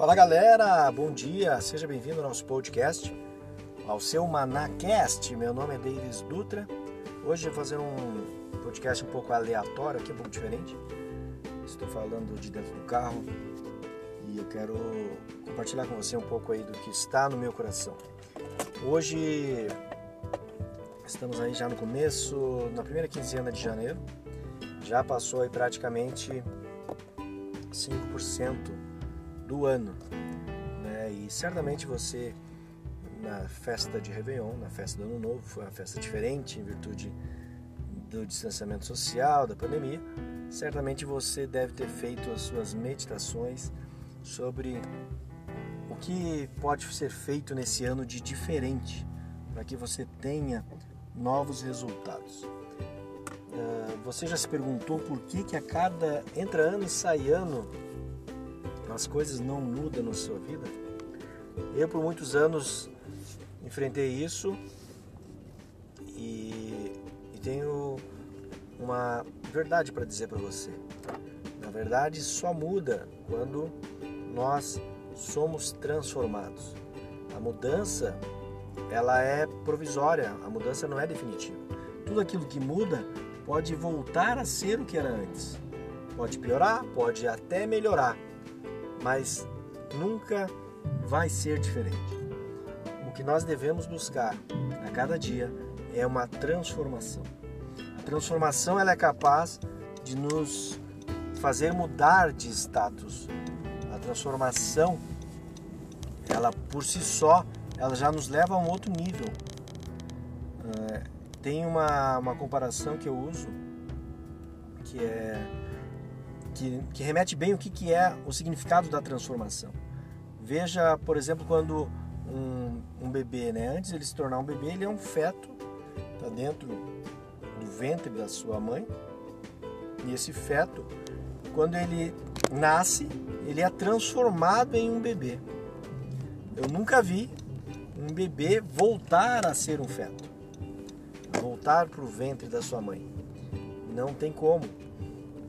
Fala galera, bom dia, seja bem-vindo ao nosso podcast, ao seu Manacast. Meu nome é Davis Dutra. Hoje eu vou fazer um podcast um pouco aleatório, aqui um pouco diferente. Estou falando de dentro do carro e eu quero compartilhar com você um pouco aí do que está no meu coração. Hoje estamos aí já no começo, na primeira quinzena de janeiro. Já passou aí praticamente 5% do ano. Né? E certamente você, na festa de Réveillon, na festa do Ano Novo, foi uma festa diferente em virtude do distanciamento social, da pandemia. Certamente você deve ter feito as suas meditações sobre o que pode ser feito nesse ano de diferente para que você tenha novos resultados. Ah, você já se perguntou por que, que a cada entra ano e sai ano as coisas não mudam na sua vida? Eu, por muitos anos, enfrentei isso e, e tenho uma verdade para dizer para você. Na verdade, só muda quando nós somos transformados. A mudança, ela é provisória, a mudança não é definitiva. Tudo aquilo que muda pode voltar a ser o que era antes. Pode piorar, pode até melhorar, mas nunca vai ser diferente. O que nós devemos buscar a cada dia é uma transformação. A transformação ela é capaz de nos fazer mudar de status. A transformação, ela por si só, ela já nos leva a um outro nível. É, tem uma, uma comparação que eu uso que é que, que remete bem o que, que é o significado da transformação. Veja, por exemplo, quando um, um bebê, né, antes de ele se tornar um bebê, ele é um feto, está dentro do ventre da sua mãe, e esse feto, quando ele nasce, ele é transformado em um bebê. Eu nunca vi um bebê voltar a ser um feto, voltar para o ventre da sua mãe. Não tem como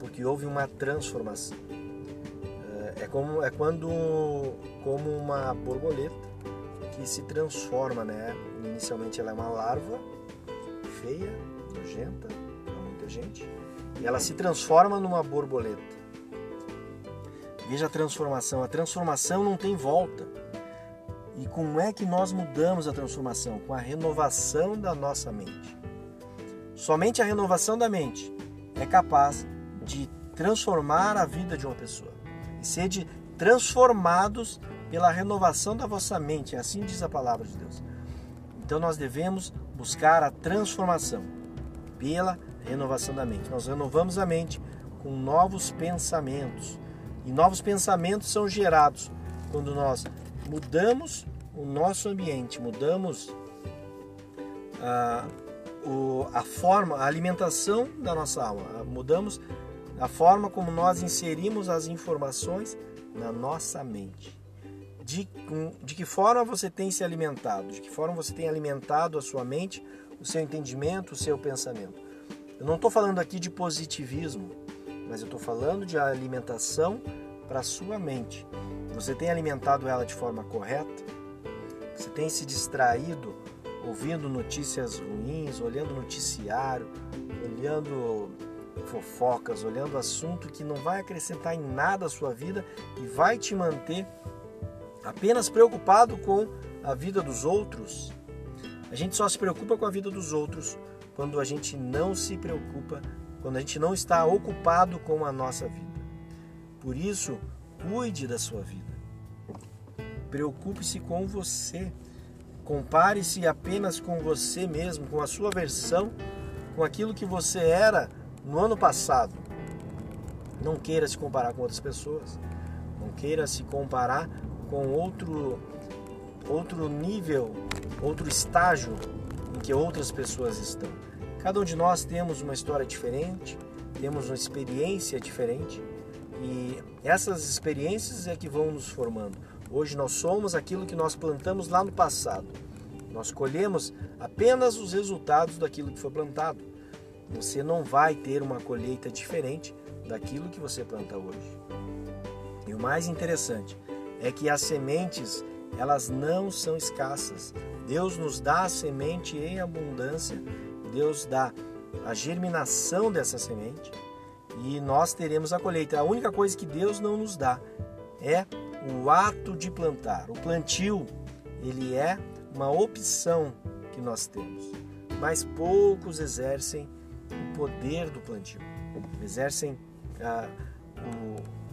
porque houve uma transformação. É, é como é quando como uma borboleta que se transforma, né? Inicialmente ela é uma larva feia, nojenta para muita gente, e ela se transforma numa borboleta. Veja a transformação. A transformação não tem volta. E como é que nós mudamos a transformação? Com a renovação da nossa mente. Somente a renovação da mente é capaz de transformar a vida de uma pessoa. E sede transformados pela renovação da vossa mente, assim diz a palavra de Deus. Então nós devemos buscar a transformação pela renovação da mente. Nós renovamos a mente com novos pensamentos. E novos pensamentos são gerados quando nós mudamos o nosso ambiente, mudamos a, ah, a forma, a alimentação da nossa alma, mudamos a forma como nós inserimos as informações na nossa mente. De, de que forma você tem se alimentado, de que forma você tem alimentado a sua mente, o seu entendimento, o seu pensamento. Eu não estou falando aqui de positivismo, mas eu estou falando de alimentação para a sua mente. Você tem alimentado ela de forma correta? Você tem se distraído ouvindo notícias ruins, olhando noticiário, olhando fofocas, olhando assunto que não vai acrescentar em nada a sua vida e vai te manter apenas preocupado com a vida dos outros. A gente só se preocupa com a vida dos outros quando a gente não se preocupa, quando a gente não está ocupado com a nossa vida. Por isso, cuide da sua vida. Preocupe-se com você. Compare-se apenas com você mesmo, com a sua versão, com aquilo que você era no ano passado. Não queira se comparar com outras pessoas. Não queira se comparar com outro outro nível, outro estágio em que outras pessoas estão. Cada um de nós temos uma história diferente, temos uma experiência diferente e essas experiências é que vão nos formando. Hoje nós somos aquilo que nós plantamos lá no passado. Nós colhemos apenas os resultados daquilo que foi plantado você não vai ter uma colheita diferente daquilo que você planta hoje. E o mais interessante é que as sementes, elas não são escassas. Deus nos dá a semente em abundância. Deus dá a germinação dessa semente e nós teremos a colheita. A única coisa que Deus não nos dá é o ato de plantar. O plantio, ele é uma opção que nós temos, mas poucos exercem poder do plantio, exercem ah,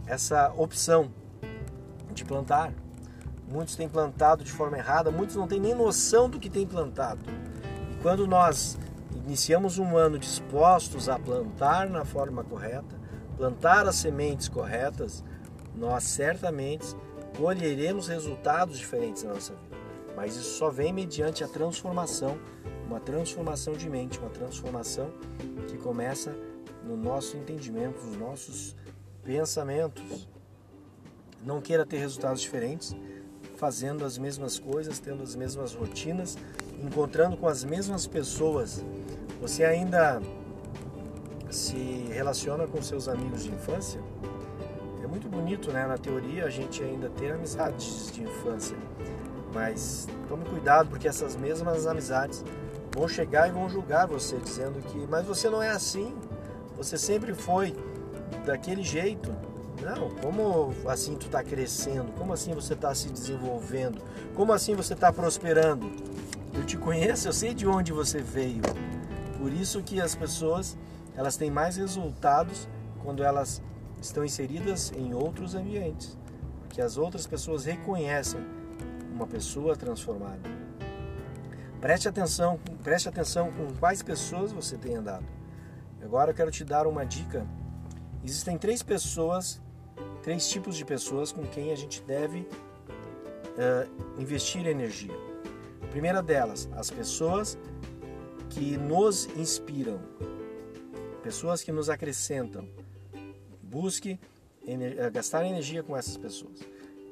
essa opção de plantar. Muitos têm plantado de forma errada, muitos não têm nem noção do que têm plantado. E quando nós iniciamos um ano dispostos a plantar na forma correta, plantar as sementes corretas, nós certamente colheremos resultados diferentes na nossa vida. Mas isso só vem mediante a transformação, uma transformação de mente, uma transformação que começa no nosso entendimento, nos nossos pensamentos. Não queira ter resultados diferentes, fazendo as mesmas coisas, tendo as mesmas rotinas, encontrando com as mesmas pessoas. Você ainda se relaciona com seus amigos de infância? É muito bonito, né? Na teoria a gente ainda ter amizades de infância, mas tome cuidado porque essas mesmas amizades vão chegar e vão julgar você dizendo que, mas você não é assim, você sempre foi daquele jeito. Não, como assim tu está crescendo? Como assim você está se desenvolvendo? Como assim você está prosperando? Eu te conheço, eu sei de onde você veio. Por isso que as pessoas elas têm mais resultados quando elas estão inseridas em outros ambientes, porque as outras pessoas reconhecem uma pessoa transformada. Preste atenção, preste atenção com quais pessoas você tem andado. Agora eu quero te dar uma dica. Existem três pessoas, três tipos de pessoas com quem a gente deve uh, investir energia. A primeira delas, as pessoas que nos inspiram, pessoas que nos acrescentam. Busque eh, gastar energia com essas pessoas.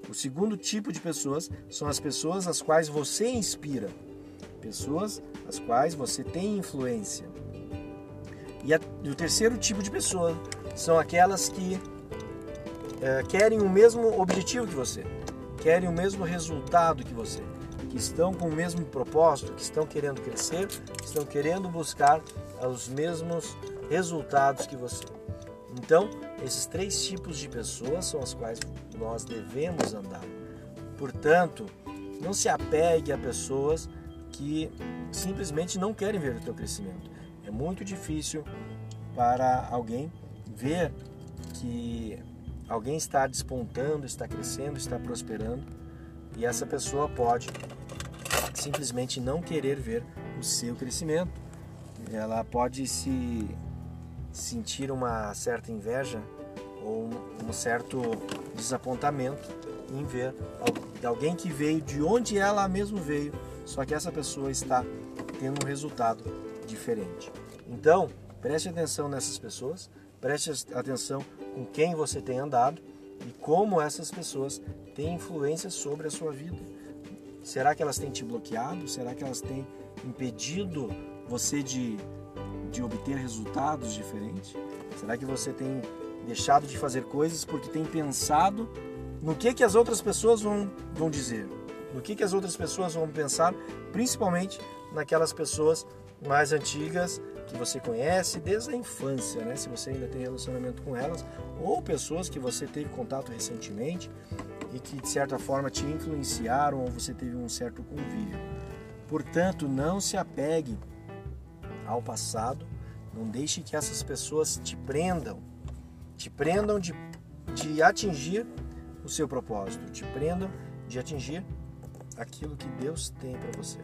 O segundo tipo de pessoas são as pessoas as quais você inspira, pessoas as quais você tem influência. E, a, e o terceiro tipo de pessoa são aquelas que é, querem o mesmo objetivo que você, querem o mesmo resultado que você, que estão com o mesmo propósito, que estão querendo crescer, que estão querendo buscar os mesmos resultados que você. Então, esses três tipos de pessoas são as quais nós devemos andar. Portanto, não se apegue a pessoas que simplesmente não querem ver o teu crescimento. É muito difícil para alguém ver que alguém está despontando, está crescendo, está prosperando e essa pessoa pode simplesmente não querer ver o seu crescimento. Ela pode se sentir uma certa inveja ou um certo desapontamento em ver alguém que veio de onde ela mesmo veio, só que essa pessoa está tendo um resultado diferente. Então, preste atenção nessas pessoas, preste atenção com quem você tem andado e como essas pessoas têm influência sobre a sua vida. Será que elas têm te bloqueado? Será que elas têm impedido você de de obter resultados diferentes? Será que você tem deixado de fazer coisas porque tem pensado no que, que as outras pessoas vão, vão dizer? No que, que as outras pessoas vão pensar, principalmente naquelas pessoas mais antigas que você conhece desde a infância, né? se você ainda tem relacionamento com elas, ou pessoas que você teve contato recentemente e que de certa forma te influenciaram ou você teve um certo convívio. Portanto, não se apegue ao passado. Não deixe que essas pessoas te prendam, te prendam de, de atingir o seu propósito, te prendam de atingir aquilo que Deus tem para você.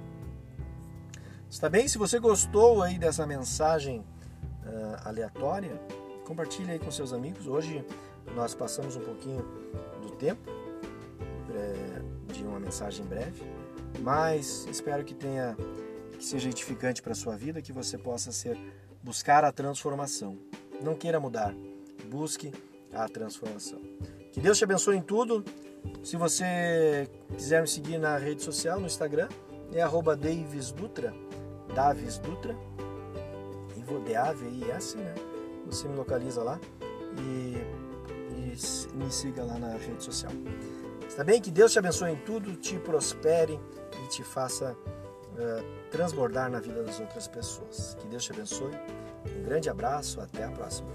Está bem? Se você gostou aí dessa mensagem uh, aleatória, compartilhe aí com seus amigos. Hoje nós passamos um pouquinho do tempo é, de uma mensagem breve, mas espero que tenha que seja edificante para sua vida, que você possa ser buscar a transformação. Não queira mudar, busque a transformação. Que Deus te abençoe em tudo. Se você quiser me seguir na rede social, no Instagram, é arroba Davis Dutra, Davis Dutra, e vou D-A-V-I-S, né? Você me localiza lá e, e me siga lá na rede social. Está bem? Que Deus te abençoe em tudo, te prospere e te faça uh, transbordar na vida das outras pessoas. Que Deus te abençoe. Um grande abraço, até a próxima.